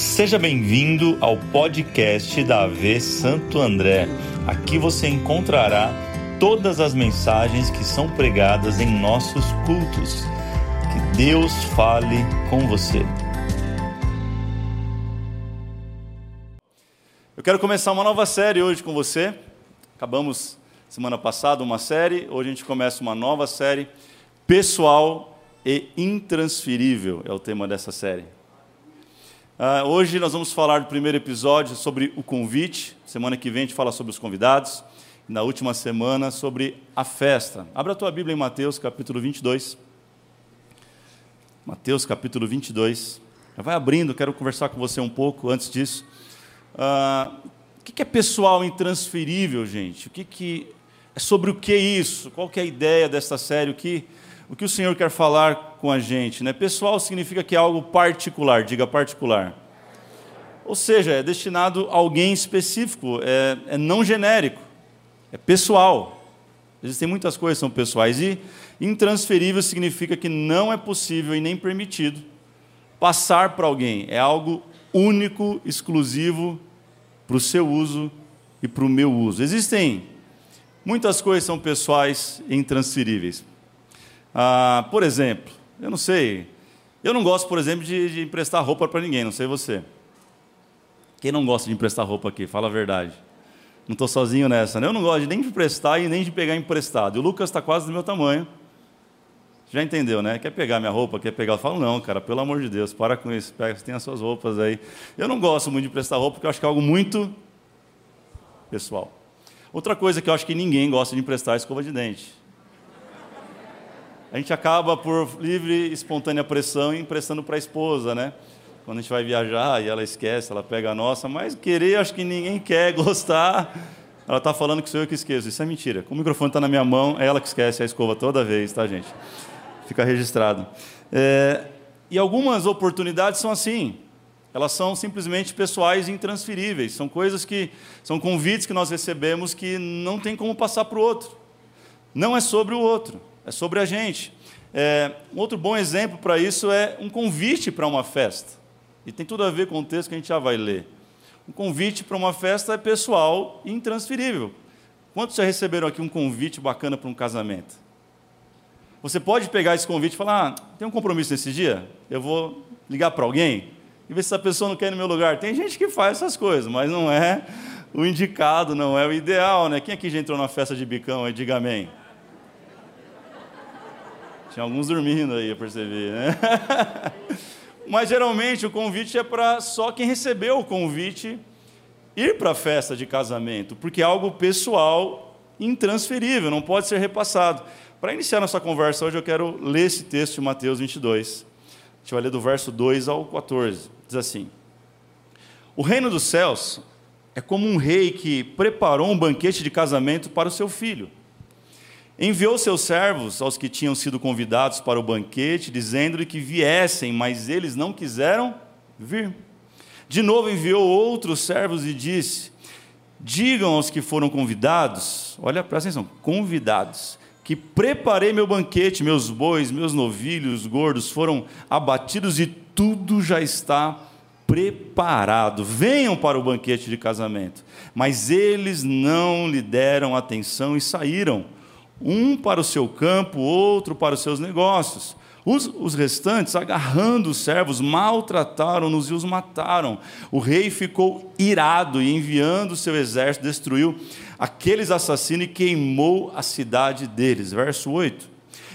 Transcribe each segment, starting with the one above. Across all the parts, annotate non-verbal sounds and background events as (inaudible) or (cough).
Seja bem-vindo ao podcast da AV Santo André. Aqui você encontrará todas as mensagens que são pregadas em nossos cultos. Que Deus fale com você. Eu quero começar uma nova série hoje com você. Acabamos semana passada uma série, hoje a gente começa uma nova série, Pessoal e Intransferível é o tema dessa série. Uh, hoje nós vamos falar do primeiro episódio sobre o convite. Semana que vem a gente fala sobre os convidados. E na última semana sobre a festa. Abra a tua Bíblia em Mateus capítulo 22. Mateus capítulo 22. Já vai abrindo, quero conversar com você um pouco antes disso. Uh, o que é pessoal intransferível, gente? O que, que é sobre o que isso? Qual que é a ideia desta série? O que o que o Senhor quer falar com a gente. Né? Pessoal significa que é algo particular, diga particular. Ou seja, é destinado a alguém específico, é, é não genérico, é pessoal. Existem muitas coisas que são pessoais. E intransferível significa que não é possível e nem permitido passar para alguém. É algo único, exclusivo para o seu uso e para o meu uso. Existem muitas coisas que são pessoais e intransferíveis. Ah, por exemplo, eu não sei, eu não gosto, por exemplo, de, de emprestar roupa para ninguém, não sei você. Quem não gosta de emprestar roupa aqui? Fala a verdade. Não estou sozinho nessa, né? Eu não gosto nem de emprestar e nem de pegar emprestado. E o Lucas está quase do meu tamanho. Já entendeu, né? Quer pegar minha roupa, quer pegar? Eu falo, não, cara, pelo amor de Deus, para com isso, pega, tem as suas roupas aí. Eu não gosto muito de emprestar roupa, porque eu acho que é algo muito pessoal. Outra coisa que eu acho que ninguém gosta de emprestar é escova de dente a gente acaba por livre e espontânea pressão emprestando para a esposa, né? Quando a gente vai viajar e ela esquece, ela pega a nossa, mas querer, acho que ninguém (laughs) quer gostar. Ela está falando que sou eu que esqueço. Isso é mentira. Como o microfone está na minha mão, é ela que esquece a escova toda vez, tá, gente? Fica registrado. É, e algumas oportunidades são assim. Elas são simplesmente pessoais e intransferíveis. São coisas que são convites que nós recebemos que não tem como passar para o outro. Não é sobre o outro é sobre a gente. É, um outro bom exemplo para isso é um convite para uma festa. E tem tudo a ver com o texto que a gente já vai ler. Um convite para uma festa é pessoal e intransferível. Quantos já receberam aqui um convite bacana para um casamento? Você pode pegar esse convite e falar: ah, tem um compromisso nesse dia? Eu vou ligar para alguém e ver se essa pessoa não quer ir no meu lugar. Tem gente que faz essas coisas, mas não é o indicado, não é o ideal. Né? Quem aqui já entrou na festa de bicão aí? Diga amém. Tinha alguns dormindo aí, eu percebi, né? (laughs) Mas geralmente o convite é para só quem recebeu o convite ir para a festa de casamento, porque é algo pessoal, intransferível, não pode ser repassado. Para iniciar nossa conversa hoje, eu quero ler esse texto de Mateus 22. A gente vai ler do verso 2 ao 14. Diz assim: O reino dos céus é como um rei que preparou um banquete de casamento para o seu filho. Enviou seus servos aos que tinham sido convidados para o banquete, dizendo-lhe que viessem, mas eles não quiseram vir. De novo enviou outros servos e disse: Digam aos que foram convidados, olha, presta atenção, convidados, que preparei meu banquete, meus bois, meus novilhos gordos foram abatidos e tudo já está preparado. Venham para o banquete de casamento. Mas eles não lhe deram atenção e saíram um para o seu campo, outro para os seus negócios. Os, os restantes, agarrando os servos, maltrataram-nos e os mataram. O rei ficou irado e, enviando o seu exército, destruiu aqueles assassinos e queimou a cidade deles. Verso 8.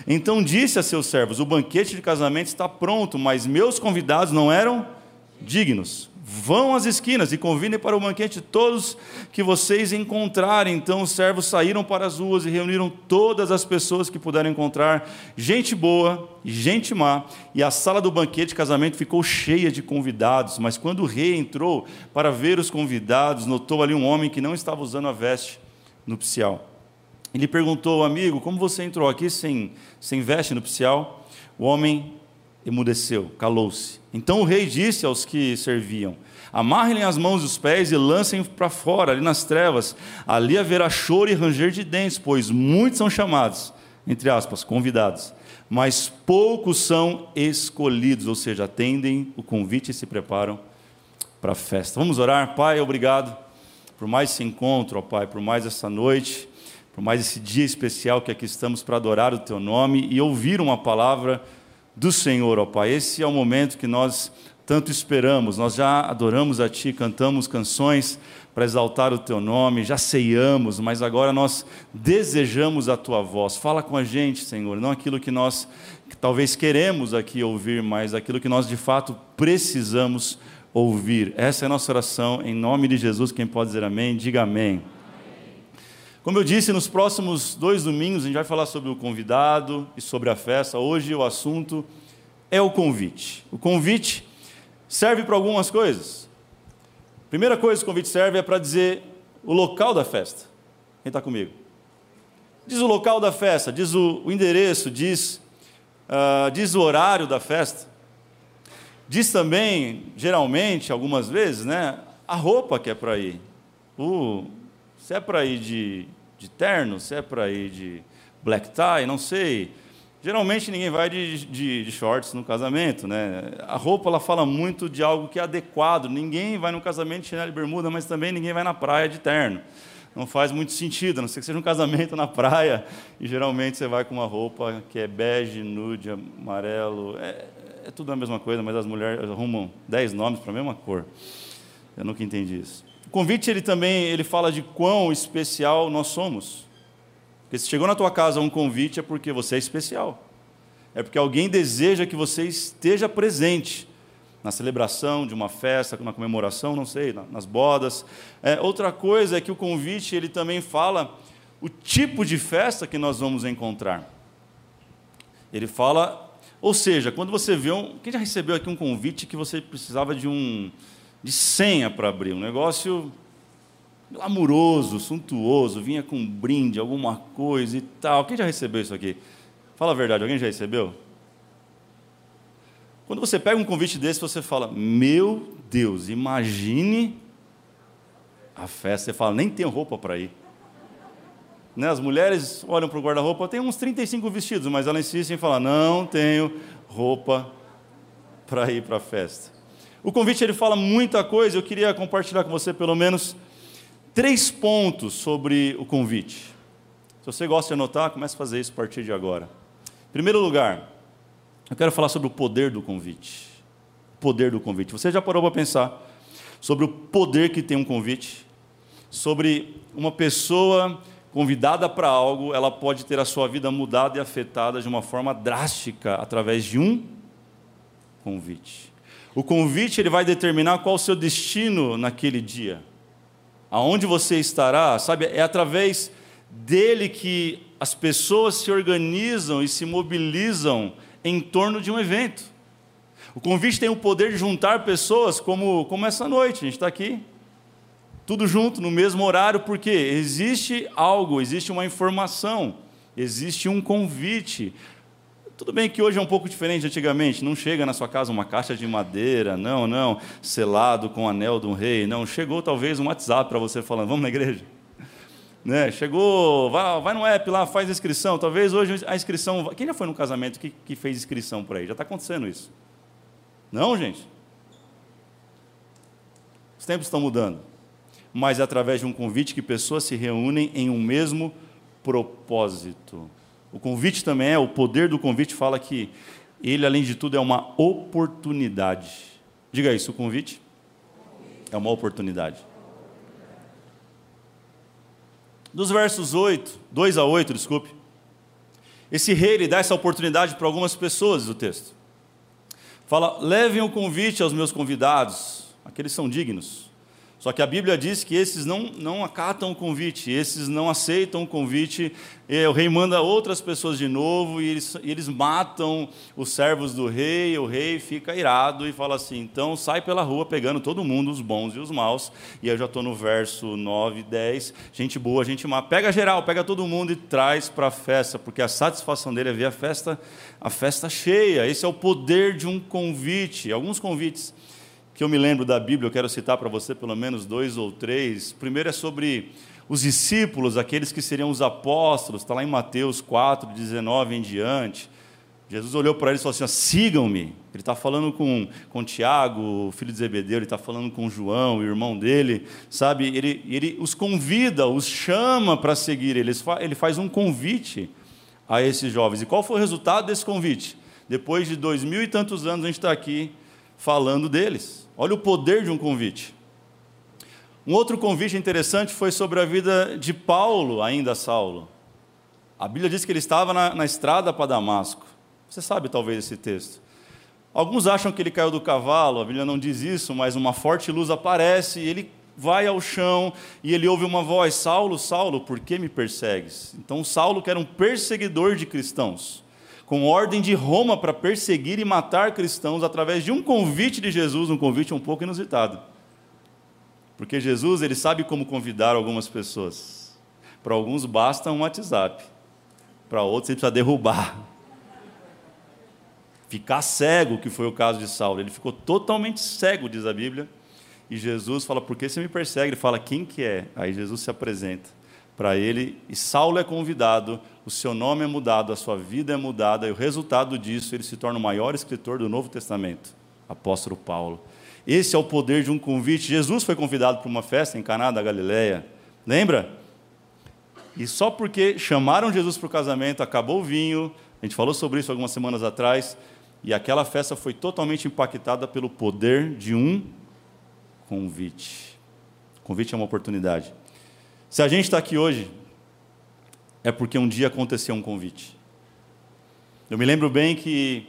Então disse a seus servos: O banquete de casamento está pronto, mas meus convidados não eram dignos. Vão às esquinas e convidem para o banquete todos que vocês encontrarem. Então os servos saíram para as ruas e reuniram todas as pessoas que puderam encontrar, gente boa gente má, e a sala do banquete de casamento ficou cheia de convidados. Mas quando o rei entrou para ver os convidados, notou ali um homem que não estava usando a veste nupcial. Ele perguntou, amigo, como você entrou aqui sem, sem veste nupcial? O homem emudeceu, calou-se. Então o rei disse aos que serviam: Amarrem as mãos e os pés e lancem para fora, ali nas trevas. Ali haverá choro e ranger de dentes, pois muitos são chamados, entre aspas, convidados, mas poucos são escolhidos, ou seja, atendem o convite e se preparam para a festa. Vamos orar? Pai, obrigado por mais esse encontro, ó Pai, por mais essa noite, por mais esse dia especial que aqui estamos para adorar o Teu nome e ouvir uma palavra do Senhor, ó Pai. Esse é o momento que nós tanto esperamos. Nós já adoramos a Ti, cantamos canções para exaltar o Teu nome, já ceiamos, mas agora nós desejamos a Tua voz. Fala com a gente, Senhor, não aquilo que nós que talvez queremos aqui ouvir, mas aquilo que nós de fato precisamos ouvir. Essa é a nossa oração, em nome de Jesus. Quem pode dizer amém, diga amém. Como eu disse, nos próximos dois domingos a gente vai falar sobre o convidado e sobre a festa. Hoje o assunto é o convite. O convite serve para algumas coisas. Primeira coisa que o convite serve é para dizer o local da festa. Quem está comigo? Diz o local da festa, diz o, o endereço, diz, uh, diz o horário da festa. Diz também, geralmente, algumas vezes, né, a roupa que é para ir. O, se é para ir de, de terno, se é para ir de black tie, não sei. Geralmente ninguém vai de, de, de, shorts no casamento, né? A roupa ela fala muito de algo que é adequado. Ninguém vai no casamento de chinelo e bermuda, mas também ninguém vai na praia de terno. Não faz muito sentido, a não ser que seja um casamento na praia (laughs) e geralmente você vai com uma roupa que é bege, nude, amarelo. É, é tudo a mesma coisa, mas as mulheres arrumam dez nomes para a mesma cor. Eu nunca entendi isso. Convite ele também ele fala de quão especial nós somos. Porque se chegou na tua casa um convite é porque você é especial. É porque alguém deseja que você esteja presente na celebração de uma festa, na comemoração, não sei, nas bodas. É, outra coisa é que o convite ele também fala o tipo de festa que nós vamos encontrar. Ele fala, ou seja, quando você vê um, quem já recebeu aqui um convite que você precisava de um de senha para abrir, um negócio glamuroso, suntuoso, vinha com um brinde, alguma coisa e tal. Quem já recebeu isso aqui? Fala a verdade, alguém já recebeu? Quando você pega um convite desse, você fala: Meu Deus, imagine a festa. Você fala: Nem tenho roupa para ir. Né? As mulheres olham para o guarda-roupa, tem uns 35 vestidos, mas elas insistem em falar: Não tenho roupa para ir para a festa. O convite ele fala muita coisa, eu queria compartilhar com você pelo menos três pontos sobre o convite. Se você gosta de anotar, comece a fazer isso a partir de agora. Em primeiro lugar, eu quero falar sobre o poder do convite. O poder do convite. Você já parou para pensar sobre o poder que tem um convite? Sobre uma pessoa convidada para algo, ela pode ter a sua vida mudada e afetada de uma forma drástica através de um convite. O convite ele vai determinar qual o seu destino naquele dia. Aonde você estará, sabe, é através dele que as pessoas se organizam e se mobilizam em torno de um evento. O convite tem o poder de juntar pessoas como, como essa noite, a gente está aqui, tudo junto, no mesmo horário, porque existe algo, existe uma informação, existe um convite, tudo bem que hoje é um pouco diferente antigamente, não chega na sua casa uma caixa de madeira, não, não, selado com o anel de um rei, não, chegou talvez um WhatsApp para você falando, vamos na igreja. (laughs) Né? Chegou, vai, vai no app lá, faz inscrição, talvez hoje a inscrição, quem já foi no casamento que, que fez inscrição por aí? Já está acontecendo isso. Não, gente? Os tempos estão mudando, mas é através de um convite que pessoas se reúnem em um mesmo propósito. O convite também é, o poder do convite fala que ele, além de tudo, é uma oportunidade. Diga isso, o convite é uma oportunidade. Dos versos 8, 2 a 8, desculpe. Esse rei ele dá essa oportunidade para algumas pessoas, o texto. Fala: levem o convite aos meus convidados, aqueles são dignos. Só que a Bíblia diz que esses não, não acatam o convite, esses não aceitam o convite. o rei manda outras pessoas de novo e eles, e eles matam os servos do rei. O rei fica irado e fala assim: então sai pela rua pegando todo mundo, os bons e os maus. E eu já estou no verso 9, 10. Gente boa, gente má. Pega geral, pega todo mundo e traz para a festa, porque a satisfação dele é ver a festa, a festa cheia. Esse é o poder de um convite. Alguns convites que eu me lembro da Bíblia, eu quero citar para você pelo menos dois ou três. O primeiro é sobre os discípulos, aqueles que seriam os apóstolos, está lá em Mateus 4, 19 em diante. Jesus olhou para eles e falou assim: sigam-me. Ele está falando com, com Tiago, filho de Zebedeu, ele está falando com João, o irmão dele, sabe? Ele, ele os convida, os chama para seguir, ele, ele faz um convite a esses jovens. E qual foi o resultado desse convite? Depois de dois mil e tantos anos, a gente está aqui falando deles. Olha o poder de um convite. Um outro convite interessante foi sobre a vida de Paulo, ainda Saulo. A Bíblia diz que ele estava na, na estrada para Damasco. Você sabe talvez esse texto. Alguns acham que ele caiu do cavalo, a Bíblia não diz isso, mas uma forte luz aparece e ele vai ao chão e ele ouve uma voz: Saulo, Saulo, por que me persegues? Então, Saulo, que era um perseguidor de cristãos, com ordem de Roma para perseguir e matar cristãos através de um convite de Jesus, um convite um pouco inusitado. Porque Jesus, ele sabe como convidar algumas pessoas. Para alguns basta um WhatsApp, para outros ele precisa derrubar ficar cego, que foi o caso de Saulo. Ele ficou totalmente cego, diz a Bíblia. E Jesus fala: Por que você me persegue? Ele fala: Quem que é? Aí Jesus se apresenta para ele e Saulo é convidado, o seu nome é mudado, a sua vida é mudada, e o resultado disso, ele se torna o maior escritor do Novo Testamento, apóstolo Paulo. Esse é o poder de um convite. Jesus foi convidado para uma festa em Caná da Galileia. Lembra? E só porque chamaram Jesus para o casamento, acabou o vinho, a gente falou sobre isso algumas semanas atrás, e aquela festa foi totalmente impactada pelo poder de um convite. Convite é uma oportunidade. Se a gente está aqui hoje, é porque um dia aconteceu um convite. Eu me lembro bem que,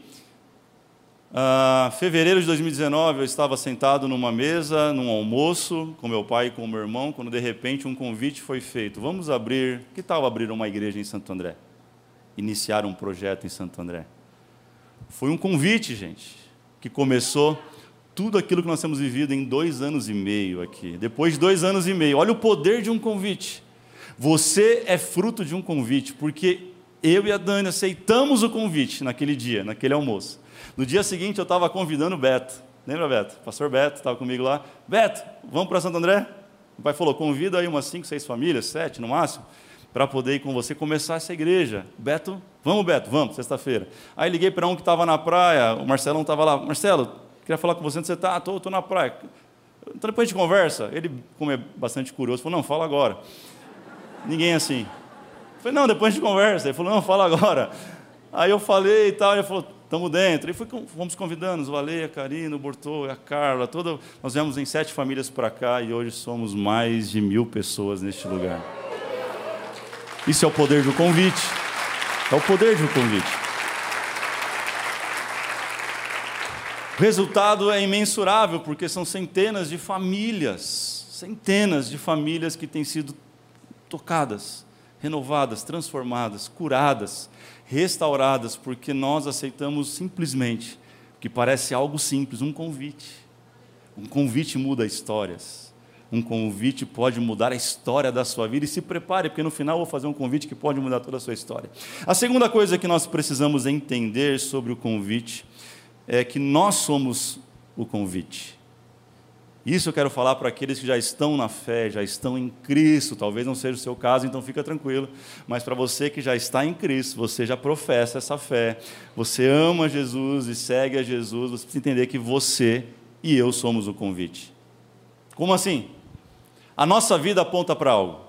uh, fevereiro de 2019, eu estava sentado numa mesa, num almoço, com meu pai e com meu irmão, quando de repente um convite foi feito. Vamos abrir, que tal abrir uma igreja em Santo André? Iniciar um projeto em Santo André. Foi um convite, gente, que começou tudo aquilo que nós temos vivido em dois anos e meio aqui. Depois de dois anos e meio, olha o poder de um convite. Você é fruto de um convite, porque eu e a Dani aceitamos o convite naquele dia, naquele almoço. No dia seguinte, eu estava convidando o Beto. Lembra, Beto? pastor Beto estava comigo lá. Beto, vamos para Santo André? O pai falou: convida aí umas cinco, seis famílias, sete no máximo para poder ir com você começar essa igreja. Beto, vamos, Beto, vamos, sexta-feira. Aí liguei para um que estava na praia, o Marcelão estava lá. Marcelo, queria falar com você onde você está. Estou na praia. Então depois a gente conversa. Ele, como é bastante curioso, falou: não, fala agora. Ninguém assim. Eu falei: não, depois a gente conversa. Ele falou: não, fala agora. Aí eu falei e tal, ele falou: estamos dentro. E fui, fomos convidando os Valeia, a Karina, o Bortô, a Carla, toda. Nós viemos em sete famílias para cá e hoje somos mais de mil pessoas neste lugar. Isso é o poder do convite. É o poder do convite. O resultado é imensurável, porque são centenas de famílias, centenas de famílias que têm sido tocadas, renovadas, transformadas, curadas, restauradas, porque nós aceitamos simplesmente, que parece algo simples, um convite. Um convite muda histórias um convite pode mudar a história da sua vida e se prepare, porque no final eu vou fazer um convite que pode mudar toda a sua história. A segunda coisa que nós precisamos entender sobre o convite é que nós somos o convite. Isso eu quero falar para aqueles que já estão na fé, já estão em Cristo. Talvez não seja o seu caso, então fica tranquilo. Mas para você que já está em Cristo, você já professa essa fé, você ama Jesus e segue a Jesus, você precisa entender que você e eu somos o convite. Como assim? A nossa vida aponta para algo.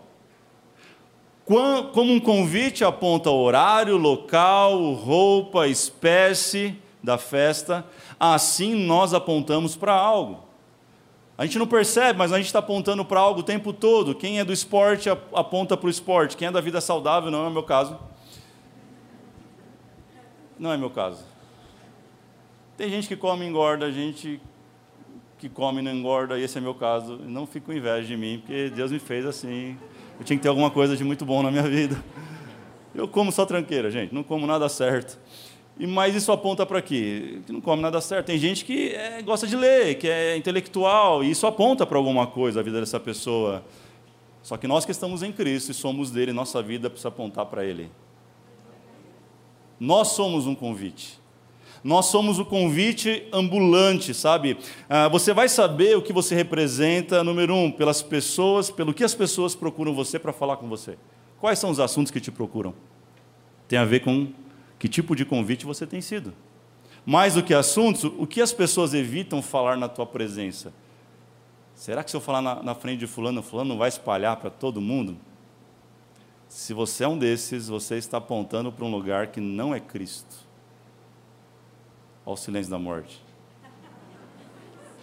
Como um convite aponta o horário, local, roupa, espécie da festa, assim nós apontamos para algo. A gente não percebe, mas a gente está apontando para algo o tempo todo. Quem é do esporte aponta para o esporte. Quem é da vida saudável, não é o meu caso. Não é meu caso. Tem gente que come e engorda, gente que come e não engorda, esse é meu caso. Não fico com inveja de mim, porque Deus me fez assim. Eu tinha que ter alguma coisa de muito bom na minha (laughs) vida. Eu como só tranqueira, gente, não como nada certo. E mas isso aponta para quê? Que não come nada certo. Tem gente que é, gosta de ler, que é intelectual, e isso aponta para alguma coisa a vida dessa pessoa. Só que nós que estamos em Cristo e somos dele, nossa vida precisa apontar para ele. Nós somos um convite. Nós somos o convite ambulante, sabe? Ah, você vai saber o que você representa, número um, pelas pessoas, pelo que as pessoas procuram você para falar com você. Quais são os assuntos que te procuram? Tem a ver com Que tipo de convite você tem sido? Mais do que assuntos, o que as pessoas evitam falar na tua presença? Será que se eu falar na, na frente de fulano, fulano não vai espalhar para todo mundo? Se você é um desses, você está apontando para um lugar que não é Cristo. Olha o silêncio da morte.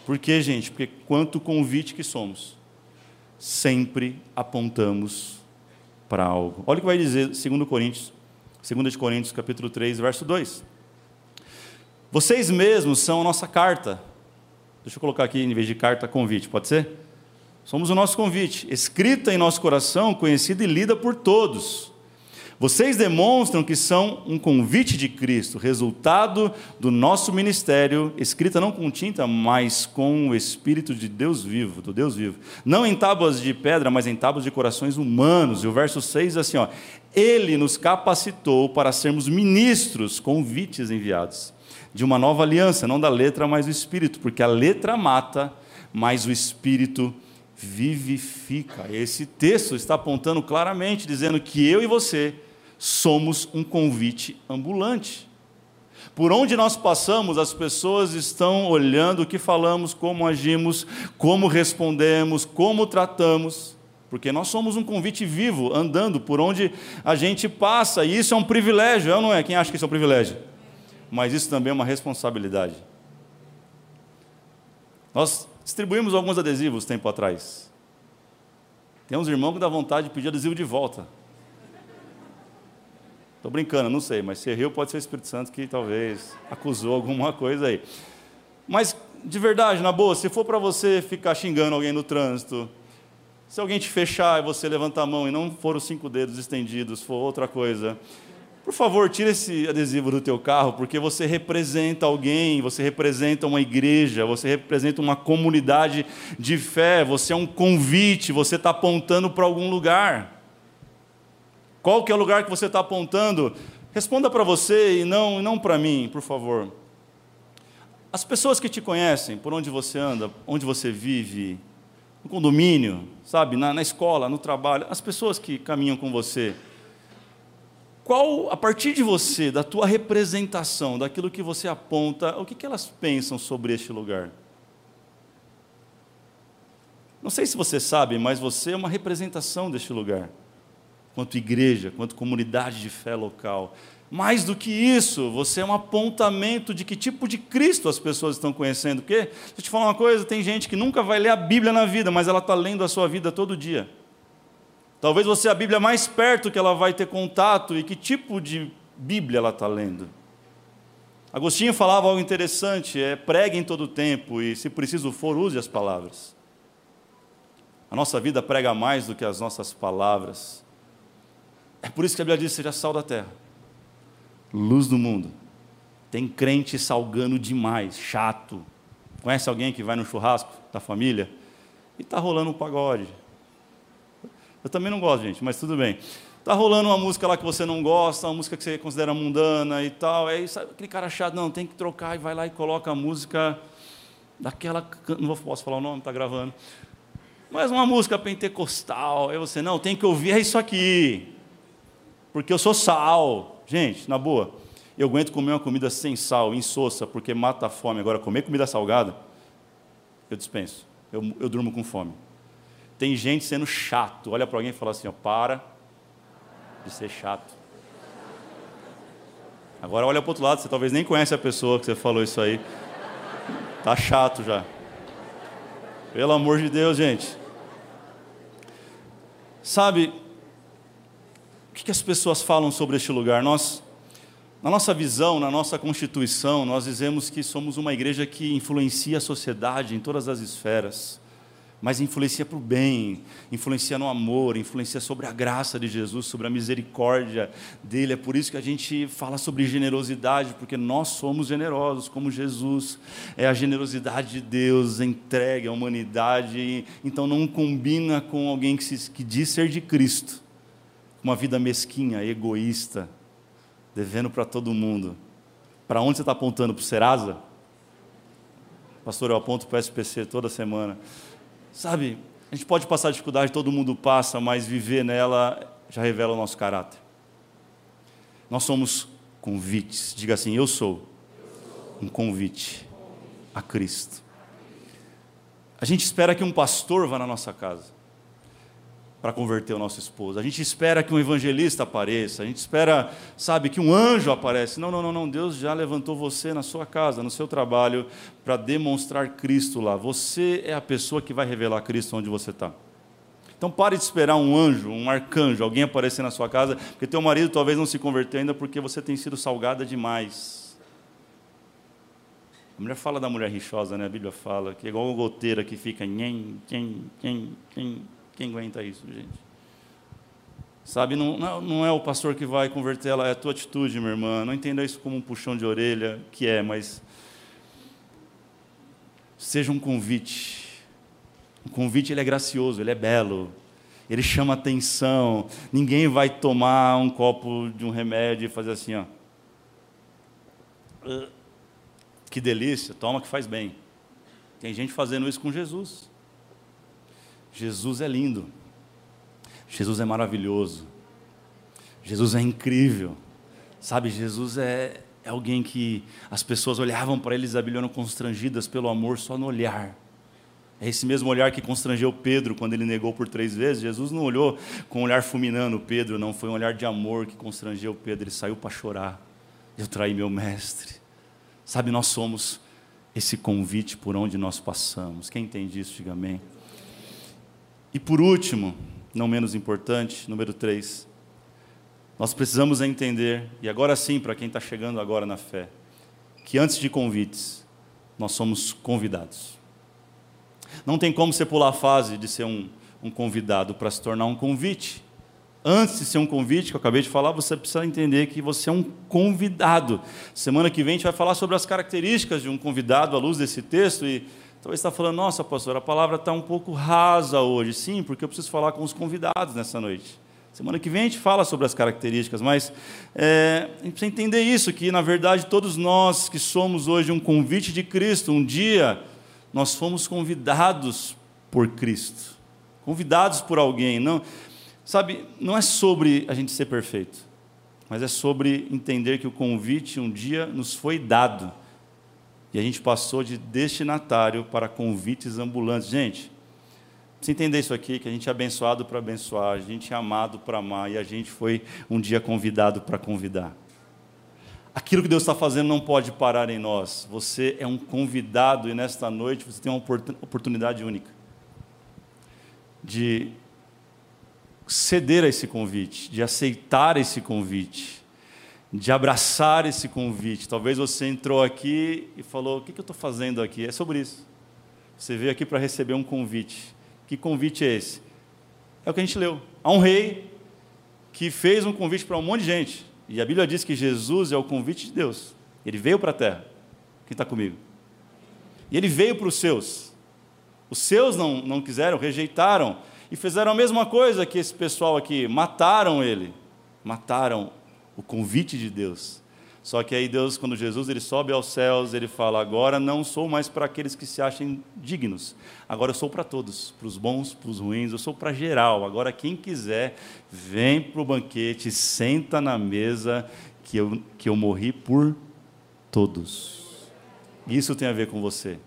Por quê, gente? Porque quanto convite que somos, sempre apontamos para algo. Olha o que vai dizer 2 Coríntios, 2 Coríntios, capítulo 3, verso 2. Vocês mesmos são a nossa carta. Deixa eu colocar aqui, em vez de carta, convite, pode ser? Somos o nosso convite, escrita em nosso coração, conhecida e lida por todos vocês demonstram que são um convite de Cristo, resultado do nosso ministério, escrita não com tinta, mas com o Espírito de Deus vivo, do Deus vivo. Não em tábuas de pedra, mas em tábuas de corações humanos. E o verso 6 diz assim: ó, Ele nos capacitou para sermos ministros, convites enviados, de uma nova aliança, não da letra, mas do Espírito, porque a letra mata, mas o Espírito vivifica. Esse texto está apontando claramente, dizendo que eu e você somos um convite ambulante. Por onde nós passamos, as pessoas estão olhando o que falamos, como agimos, como respondemos, como tratamos, porque nós somos um convite vivo, andando por onde a gente passa, e isso é um privilégio, é ou não é? Quem acha que isso é um privilégio? Mas isso também é uma responsabilidade. Nós distribuímos alguns adesivos tempo atrás. Tem uns irmãos que dá vontade de pedir adesivo de volta. Estou brincando, não sei, mas se riu pode ser o Espírito Santo que talvez acusou alguma coisa aí. Mas, de verdade, na boa, se for para você ficar xingando alguém no trânsito, se alguém te fechar e você levantar a mão e não for os cinco dedos estendidos, for outra coisa, por favor, tire esse adesivo do teu carro, porque você representa alguém, você representa uma igreja, você representa uma comunidade de fé, você é um convite, você está apontando para algum lugar. Qual que é o lugar que você está apontando? Responda para você e não, não para mim, por favor. As pessoas que te conhecem, por onde você anda, onde você vive, no condomínio, sabe, na, na escola, no trabalho, as pessoas que caminham com você, qual, a partir de você, da tua representação, daquilo que você aponta, o que, que elas pensam sobre este lugar? Não sei se você sabe, mas você é uma representação deste lugar quanto igreja, quanto comunidade de fé local. Mais do que isso, você é um apontamento de que tipo de Cristo as pessoas estão conhecendo. Porque, deixa eu te falar uma coisa: tem gente que nunca vai ler a Bíblia na vida, mas ela está lendo a sua vida todo dia. Talvez você é a Bíblia mais perto que ela vai ter contato e que tipo de Bíblia ela está lendo. Agostinho falava algo interessante: é pregue em todo tempo e, se preciso for, use as palavras. A nossa vida prega mais do que as nossas palavras. É por isso que a Bíblia diz: seja sal da terra, luz do mundo. Tem crente salgando demais, chato. Conhece alguém que vai no churrasco da família e está rolando um pagode? Eu também não gosto, gente, mas tudo bem. Está rolando uma música lá que você não gosta, uma música que você considera mundana e tal. Aí sabe, aquele cara chato, não, tem que trocar e vai lá e coloca a música daquela. Não posso falar o nome, está gravando. Mas uma música pentecostal. Aí você, não, tem que ouvir, é isso aqui porque eu sou sal. Gente, na boa, eu aguento comer uma comida sem sal, insossa, porque mata a fome. Agora, comer comida salgada, eu dispenso. Eu, eu durmo com fome. Tem gente sendo chato. Olha para alguém e fala assim: ó, para de ser chato. Agora olha para o outro lado, você talvez nem conhece a pessoa que você falou isso aí. Tá chato já. Pelo amor de Deus, gente. Sabe, o que as pessoas falam sobre este lugar? Nós, na nossa visão, na nossa constituição, nós dizemos que somos uma igreja que influencia a sociedade em todas as esferas, mas influencia para o bem, influencia no amor, influencia sobre a graça de Jesus, sobre a misericórdia dele. É por isso que a gente fala sobre generosidade, porque nós somos generosos, como Jesus. É a generosidade de Deus entregue à humanidade. Então não combina com alguém que, se, que diz ser de Cristo uma vida mesquinha, egoísta, devendo para todo mundo. Para onde você está apontando? Para o Serasa? Pastor, eu aponto para o SPC toda semana. Sabe, a gente pode passar dificuldade, todo mundo passa, mas viver nela já revela o nosso caráter. Nós somos convites. Diga assim: Eu sou um convite a Cristo. A gente espera que um pastor vá na nossa casa para converter o nosso esposo. A gente espera que um evangelista apareça. A gente espera, sabe, que um anjo apareça. Não, não, não, não. Deus já levantou você na sua casa, no seu trabalho, para demonstrar Cristo lá. Você é a pessoa que vai revelar Cristo onde você está. Então pare de esperar um anjo, um arcanjo, alguém aparecer na sua casa, porque teu marido talvez não se converteu ainda porque você tem sido salgada demais. A mulher fala da mulher rixosa, né? A Bíblia fala que é igual uma goteira que fica nhen, quem, quem, quem, quem aguenta isso, gente? Sabe, não, não é o pastor que vai converter ela, é a tua atitude, minha irmã. Não entenda isso como um puxão de orelha, que é, mas seja um convite o convite ele é gracioso, ele é belo, ele chama atenção. Ninguém vai tomar um copo de um remédio e fazer assim, ó. Que delícia, toma que faz bem. Tem gente fazendo isso com Jesus. Jesus é lindo. Jesus é maravilhoso. Jesus é incrível. Sabe, Jesus é, é alguém que as pessoas olhavam para ele, Isabilhano, constrangidas pelo amor só no olhar. É esse mesmo olhar que constrangeu Pedro quando ele negou por três vezes. Jesus não olhou com um olhar fulminando Pedro, não. Foi um olhar de amor que constrangeu Pedro. Ele saiu para chorar. Eu traí meu mestre. Sabe, nós somos esse convite por onde nós passamos. Quem entende isso, diga amém. E por último, não menos importante, número três, nós precisamos entender, e agora sim, para quem está chegando agora na fé, que antes de convites, nós somos convidados. Não tem como você pular a fase de ser um, um convidado para se tornar um convite. Antes de ser um convite, que eu acabei de falar, você precisa entender que você é um convidado. Semana que vem a gente vai falar sobre as características de um convidado à luz desse texto e talvez está falando, nossa, pastor, a palavra está um pouco rasa hoje. Sim, porque eu preciso falar com os convidados nessa noite. Semana que vem a gente fala sobre as características, mas é, a gente precisa entender isso, que na verdade todos nós que somos hoje um convite de Cristo, um dia nós fomos convidados por Cristo, convidados por alguém. Não, sabe, não é sobre a gente ser perfeito, mas é sobre entender que o convite um dia nos foi dado e a gente passou de destinatário para convites ambulantes. Gente, você entender isso aqui, que a gente é abençoado para abençoar, a gente é amado para amar e a gente foi um dia convidado para convidar. Aquilo que Deus está fazendo não pode parar em nós. Você é um convidado e nesta noite você tem uma oportunidade única de ceder a esse convite, de aceitar esse convite, de abraçar esse convite. Talvez você entrou aqui e falou: O que eu estou fazendo aqui? É sobre isso. Você veio aqui para receber um convite. Que convite é esse? É o que a gente leu. Há um rei que fez um convite para um monte de gente. E a Bíblia diz que Jesus é o convite de Deus. Ele veio para a terra. Quem está comigo? E ele veio para os seus. Os seus não, não quiseram, rejeitaram. E fizeram a mesma coisa que esse pessoal aqui. Mataram ele. Mataram o convite de Deus. Só que aí Deus, quando Jesus ele sobe aos céus, ele fala: agora não sou mais para aqueles que se achem dignos. Agora eu sou para todos, para os bons, para os ruins. Eu sou para geral. Agora quem quiser vem para o banquete, senta na mesa que eu que eu morri por todos. Isso tem a ver com você.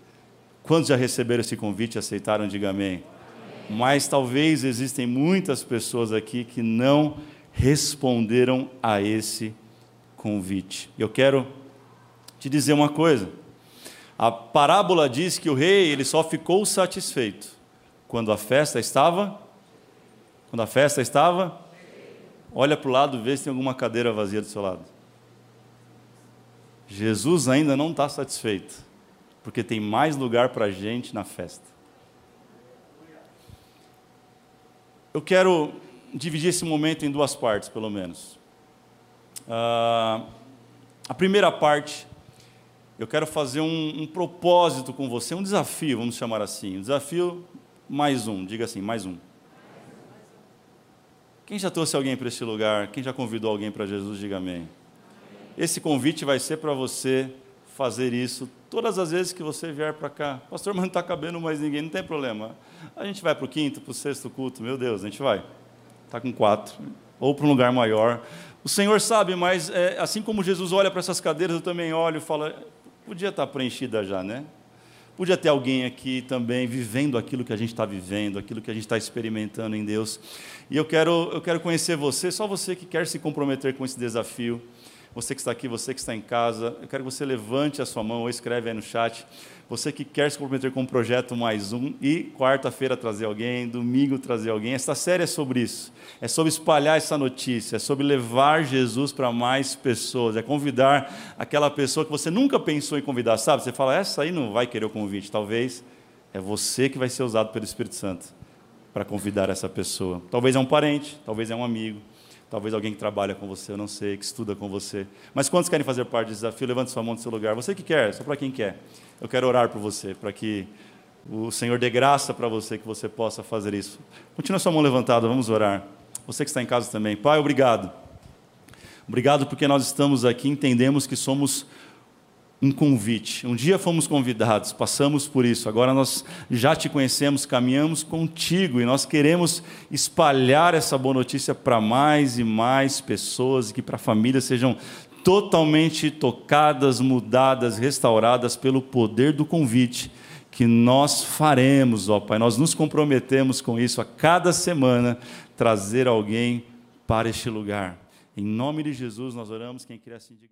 Quantos já receberam esse convite aceitaram? Diga amém. amém. Mas talvez existem muitas pessoas aqui que não responderam a esse convite. Eu quero te dizer uma coisa. A parábola diz que o rei ele só ficou satisfeito quando a festa estava. Quando a festa estava. Olha para o lado, vê se tem alguma cadeira vazia do seu lado. Jesus ainda não está satisfeito, porque tem mais lugar para a gente na festa. Eu quero dividir esse momento em duas partes, pelo menos. Uh, a primeira parte, eu quero fazer um, um, propósito com você, um desafio, vamos chamar assim. Um desafio mais um, diga assim, mais um. Quem já trouxe alguém para esse lugar? Quem já convidou alguém para Jesus? Diga amém. Esse convite vai ser para você fazer isso todas as vezes que você vier para cá. Pastor, mas não está cabendo mais ninguém, não tem problema. A gente vai para o quinto, para o sexto culto, meu Deus, a gente vai. Está com quatro. ou para um lugar maior. O Senhor sabe, mas é, assim como Jesus olha para essas cadeiras, eu também olho e falo, podia estar preenchida já, né? Podia ter alguém aqui também vivendo aquilo que a gente está vivendo, aquilo que a gente está experimentando em Deus. E eu quero, eu quero conhecer você, só você que quer se comprometer com esse desafio. Você que está aqui, você que está em casa, eu quero que você levante a sua mão ou escreve aí no chat. Você que quer se comprometer com o projeto mais um e quarta-feira trazer alguém, domingo trazer alguém. Esta série é sobre isso. É sobre espalhar essa notícia, é sobre levar Jesus para mais pessoas, é convidar aquela pessoa que você nunca pensou em convidar, sabe? Você fala, essa aí não vai querer o convite. Talvez é você que vai ser usado pelo Espírito Santo para convidar essa pessoa. Talvez é um parente, talvez é um amigo, talvez alguém que trabalha com você, eu não sei, que estuda com você. Mas quantos querem fazer parte do desafio? Levante sua mão do seu lugar. Você que quer, só para quem quer. Eu quero orar por você, para que o Senhor dê graça para você, que você possa fazer isso. Continua sua mão levantada, vamos orar. Você que está em casa também. Pai, obrigado. Obrigado porque nós estamos aqui, entendemos que somos um convite. Um dia fomos convidados, passamos por isso, agora nós já te conhecemos, caminhamos contigo e nós queremos espalhar essa boa notícia para mais e mais pessoas e que para famílias sejam totalmente tocadas, mudadas, restauradas pelo poder do convite que nós faremos, ó Pai. Nós nos comprometemos com isso a cada semana trazer alguém para este lugar. Em nome de Jesus nós oramos, quem quer assim diga